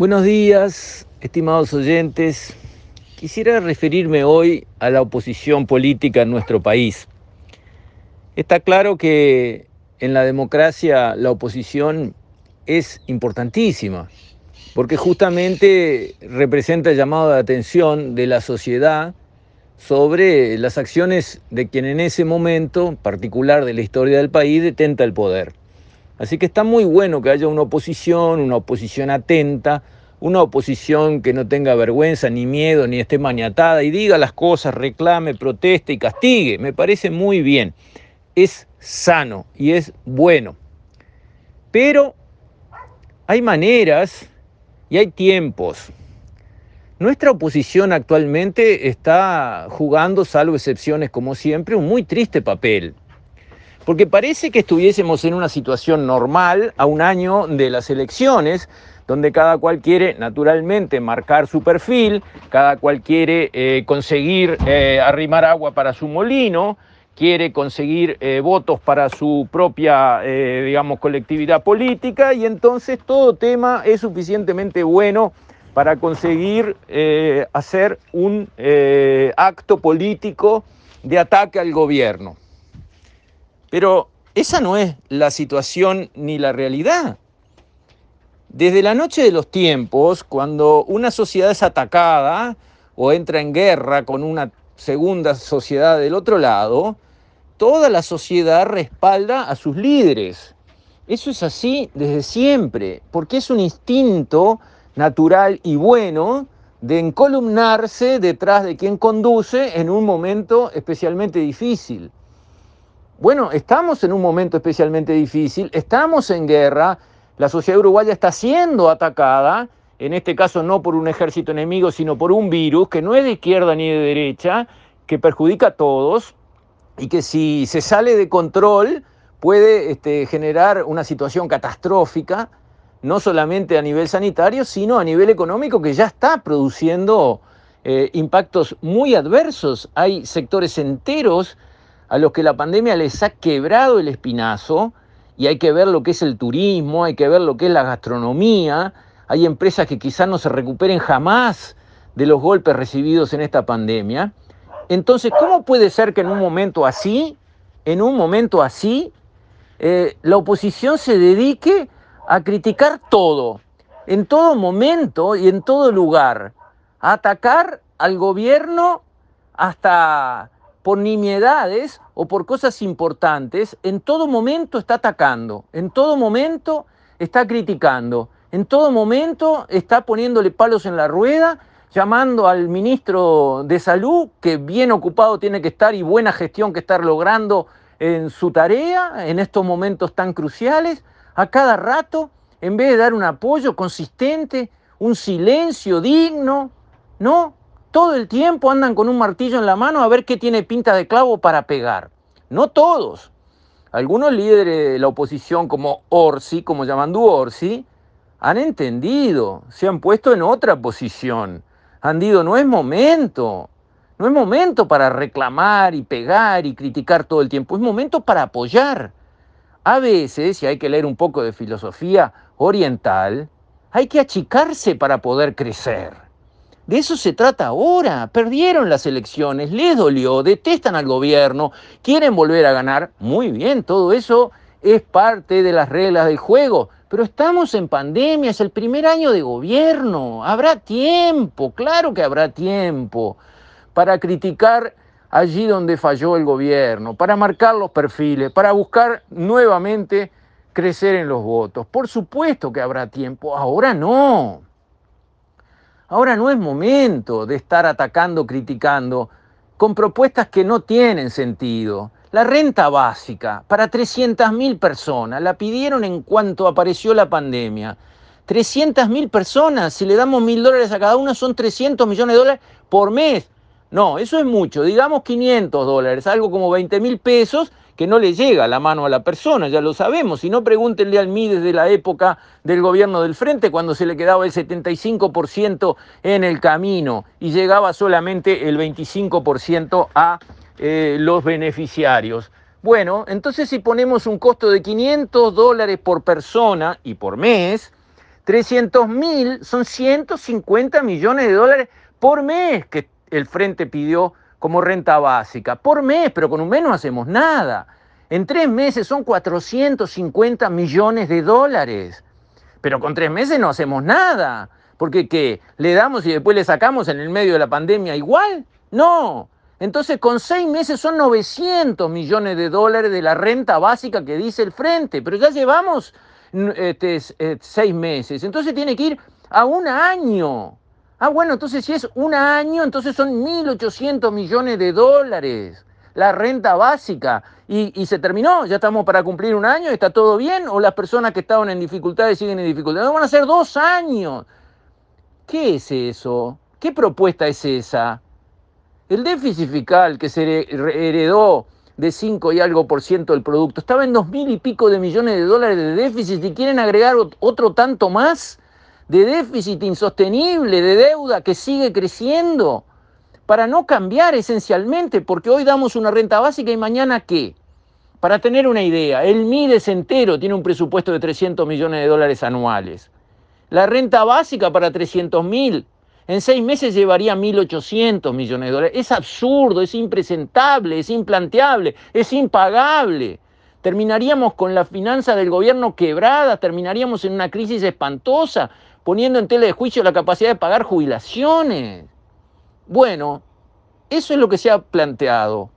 Buenos días, estimados oyentes. Quisiera referirme hoy a la oposición política en nuestro país. Está claro que en la democracia la oposición es importantísima, porque justamente representa el llamado de atención de la sociedad sobre las acciones de quien en ese momento particular de la historia del país detenta el poder. Así que está muy bueno que haya una oposición, una oposición atenta, una oposición que no tenga vergüenza ni miedo ni esté maniatada y diga las cosas, reclame, proteste y castigue. Me parece muy bien. Es sano y es bueno. Pero hay maneras y hay tiempos. Nuestra oposición actualmente está jugando, salvo excepciones como siempre, un muy triste papel porque parece que estuviésemos en una situación normal a un año de las elecciones, donde cada cual quiere naturalmente marcar su perfil, cada cual quiere eh, conseguir eh, arrimar agua para su molino, quiere conseguir eh, votos para su propia, digamos, colectividad política, y entonces todo tema es suficientemente bueno para conseguir hacer un acto político de ataque al gobierno. Pero esa no es la situación ni la realidad. Desde la noche de los tiempos, cuando una sociedad es atacada o entra en guerra con una segunda sociedad del otro lado, toda la sociedad respalda a sus líderes. Eso es así desde siempre, porque es un instinto natural y bueno de encolumnarse detrás de quien conduce en un momento especialmente difícil. Bueno, estamos en un momento especialmente difícil, estamos en guerra, la sociedad uruguaya está siendo atacada, en este caso no por un ejército enemigo, sino por un virus que no es de izquierda ni de derecha, que perjudica a todos y que si se sale de control puede este, generar una situación catastrófica, no solamente a nivel sanitario, sino a nivel económico que ya está produciendo eh, impactos muy adversos. Hay sectores enteros a los que la pandemia les ha quebrado el espinazo, y hay que ver lo que es el turismo, hay que ver lo que es la gastronomía, hay empresas que quizás no se recuperen jamás de los golpes recibidos en esta pandemia. Entonces, ¿cómo puede ser que en un momento así, en un momento así, eh, la oposición se dedique a criticar todo, en todo momento y en todo lugar, a atacar al gobierno hasta por nimiedades o por cosas importantes, en todo momento está atacando, en todo momento está criticando, en todo momento está poniéndole palos en la rueda, llamando al ministro de Salud, que bien ocupado tiene que estar y buena gestión que estar logrando en su tarea en estos momentos tan cruciales, a cada rato, en vez de dar un apoyo consistente, un silencio digno, no, todo el tiempo andan con un martillo en la mano a ver qué tiene pinta de clavo para pegar. No todos. Algunos líderes de la oposición, como Orsi, como Yamandú Orsi, han entendido, se han puesto en otra posición. Han dicho, no es momento, no es momento para reclamar y pegar y criticar todo el tiempo, es momento para apoyar. A veces, y hay que leer un poco de filosofía oriental, hay que achicarse para poder crecer. De eso se trata ahora. Perdieron las elecciones, les dolió, detestan al gobierno, quieren volver a ganar. Muy bien, todo eso es parte de las reglas del juego. Pero estamos en pandemia, es el primer año de gobierno. Habrá tiempo, claro que habrá tiempo para criticar allí donde falló el gobierno, para marcar los perfiles, para buscar nuevamente crecer en los votos. Por supuesto que habrá tiempo, ahora no. Ahora no es momento de estar atacando, criticando, con propuestas que no tienen sentido. La renta básica para 300.000 personas, la pidieron en cuanto apareció la pandemia. 300.000 personas, si le damos mil dólares a cada una, son 300 millones de dólares por mes. No, eso es mucho, digamos 500 dólares, algo como 20 mil pesos, que no le llega la mano a la persona, ya lo sabemos. Si no, pregúntenle al MI desde la época del gobierno del frente, cuando se le quedaba el 75% en el camino y llegaba solamente el 25% a eh, los beneficiarios. Bueno, entonces si ponemos un costo de 500 dólares por persona y por mes, 300 mil son 150 millones de dólares por mes que el Frente pidió como renta básica. Por mes, pero con un mes no hacemos nada. En tres meses son 450 millones de dólares. Pero con tres meses no hacemos nada. Porque ¿qué? ¿Le damos y después le sacamos en el medio de la pandemia igual? No. Entonces con seis meses son 900 millones de dólares de la renta básica que dice el Frente. Pero ya llevamos este, eh, seis meses. Entonces tiene que ir a un año. Ah, bueno, entonces si es un año, entonces son 1.800 millones de dólares la renta básica. Y, se terminó, ya estamos para cumplir un año, ¿está todo bien? ¿O las personas que estaban en dificultades siguen en dificultades? No, van a ser dos años. ¿Qué es eso? ¿Qué propuesta es esa? El déficit fiscal que se heredó de 5 y algo por ciento del producto estaba en dos mil y pico de millones de dólares de déficit y quieren agregar otro tanto más de déficit insostenible, de deuda que sigue creciendo, para no cambiar esencialmente, porque hoy damos una renta básica y mañana qué. Para tener una idea, el MIDES entero tiene un presupuesto de 300 millones de dólares anuales. La renta básica para 300 mil, en seis meses llevaría 1.800 millones de dólares. Es absurdo, es impresentable, es implanteable, es impagable terminaríamos con la finanza del gobierno quebrada, terminaríamos en una crisis espantosa, poniendo en tela de juicio la capacidad de pagar jubilaciones. Bueno, eso es lo que se ha planteado.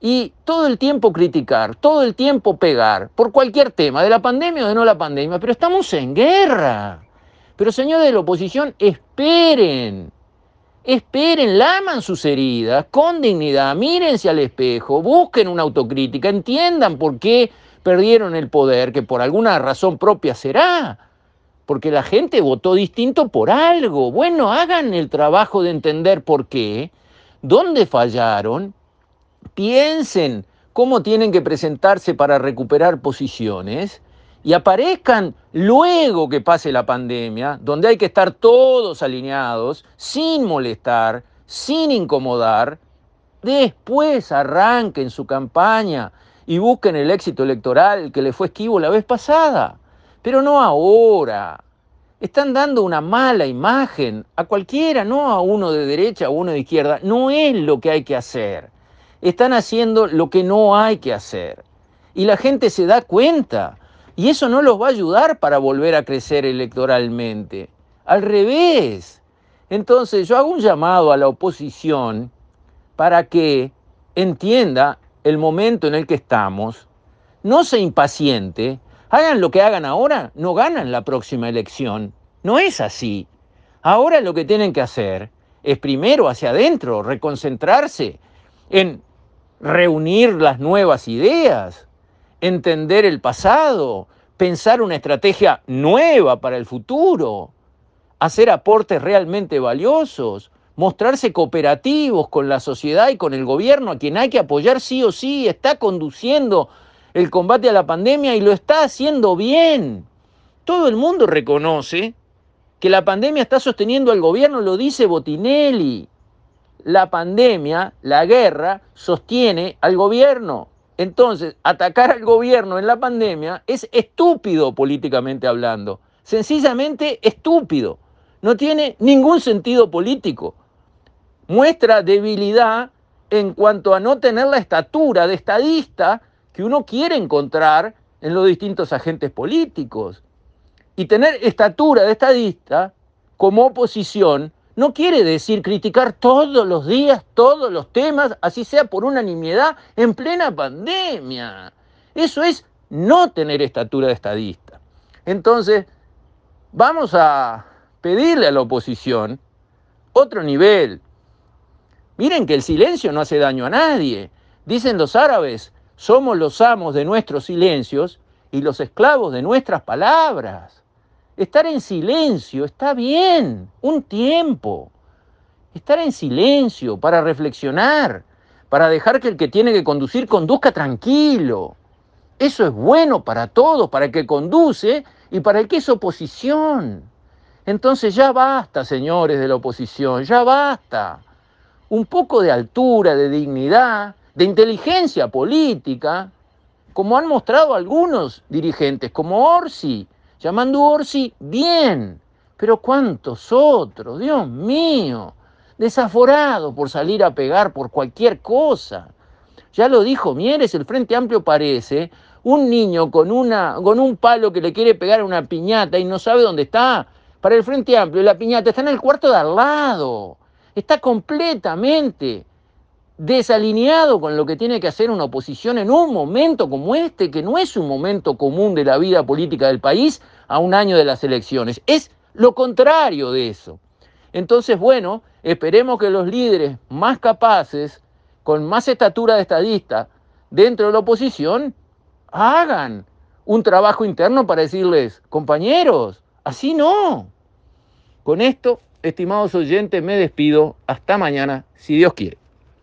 Y todo el tiempo criticar, todo el tiempo pegar, por cualquier tema, de la pandemia o de no la pandemia, pero estamos en guerra. Pero señores de la oposición, esperen, esperen, laman sus heridas con dignidad, mírense al espejo, busquen una autocrítica, entiendan por qué perdieron el poder, que por alguna razón propia será porque la gente votó distinto por algo. Bueno, hagan el trabajo de entender por qué, dónde fallaron, piensen cómo tienen que presentarse para recuperar posiciones y aparezcan luego que pase la pandemia, donde hay que estar todos alineados, sin molestar, sin incomodar. Después arranquen su campaña y busquen el éxito electoral que le fue esquivo la vez pasada pero no ahora. Están dando una mala imagen a cualquiera, no a uno de derecha o uno de izquierda. No es lo que hay que hacer. Están haciendo lo que no hay que hacer. Y la gente se da cuenta. Y eso no los va a ayudar para volver a crecer electoralmente. Al revés. Entonces yo hago un llamado a la oposición para que entienda el momento en el que estamos, no se impaciente, Hagan lo que hagan ahora, no ganan la próxima elección. No es así. Ahora lo que tienen que hacer es primero hacia adentro, reconcentrarse en reunir las nuevas ideas, entender el pasado, pensar una estrategia nueva para el futuro, hacer aportes realmente valiosos, mostrarse cooperativos con la sociedad y con el gobierno, a quien hay que apoyar sí o sí, está conduciendo el combate a la pandemia y lo está haciendo bien. Todo el mundo reconoce que la pandemia está sosteniendo al gobierno, lo dice Botinelli. La pandemia, la guerra, sostiene al gobierno. Entonces, atacar al gobierno en la pandemia es estúpido políticamente hablando. Sencillamente estúpido. No tiene ningún sentido político. Muestra debilidad en cuanto a no tener la estatura de estadista que uno quiere encontrar en los distintos agentes políticos. Y tener estatura de estadista como oposición no quiere decir criticar todos los días, todos los temas, así sea por unanimidad, en plena pandemia. Eso es no tener estatura de estadista. Entonces, vamos a pedirle a la oposición otro nivel. Miren que el silencio no hace daño a nadie. Dicen los árabes, somos los amos de nuestros silencios y los esclavos de nuestras palabras. Estar en silencio está bien, un tiempo. Estar en silencio para reflexionar, para dejar que el que tiene que conducir conduzca tranquilo. Eso es bueno para todos, para el que conduce y para el que es oposición. Entonces ya basta, señores de la oposición, ya basta. Un poco de altura, de dignidad, de inteligencia política, como han mostrado algunos dirigentes, como Orsi. Llamando Orsi, bien, pero ¿cuántos otros? Dios mío, desaforados por salir a pegar por cualquier cosa. Ya lo dijo Mieres, el Frente Amplio parece un niño con, una, con un palo que le quiere pegar a una piñata y no sabe dónde está. Para el Frente Amplio, la piñata está en el cuarto de al lado. Está completamente desalineado con lo que tiene que hacer una oposición en un momento como este, que no es un momento común de la vida política del país a un año de las elecciones. Es lo contrario de eso. Entonces, bueno, esperemos que los líderes más capaces, con más estatura de estadista dentro de la oposición, hagan un trabajo interno para decirles, compañeros, así no. Con esto, estimados oyentes, me despido. Hasta mañana, si Dios quiere.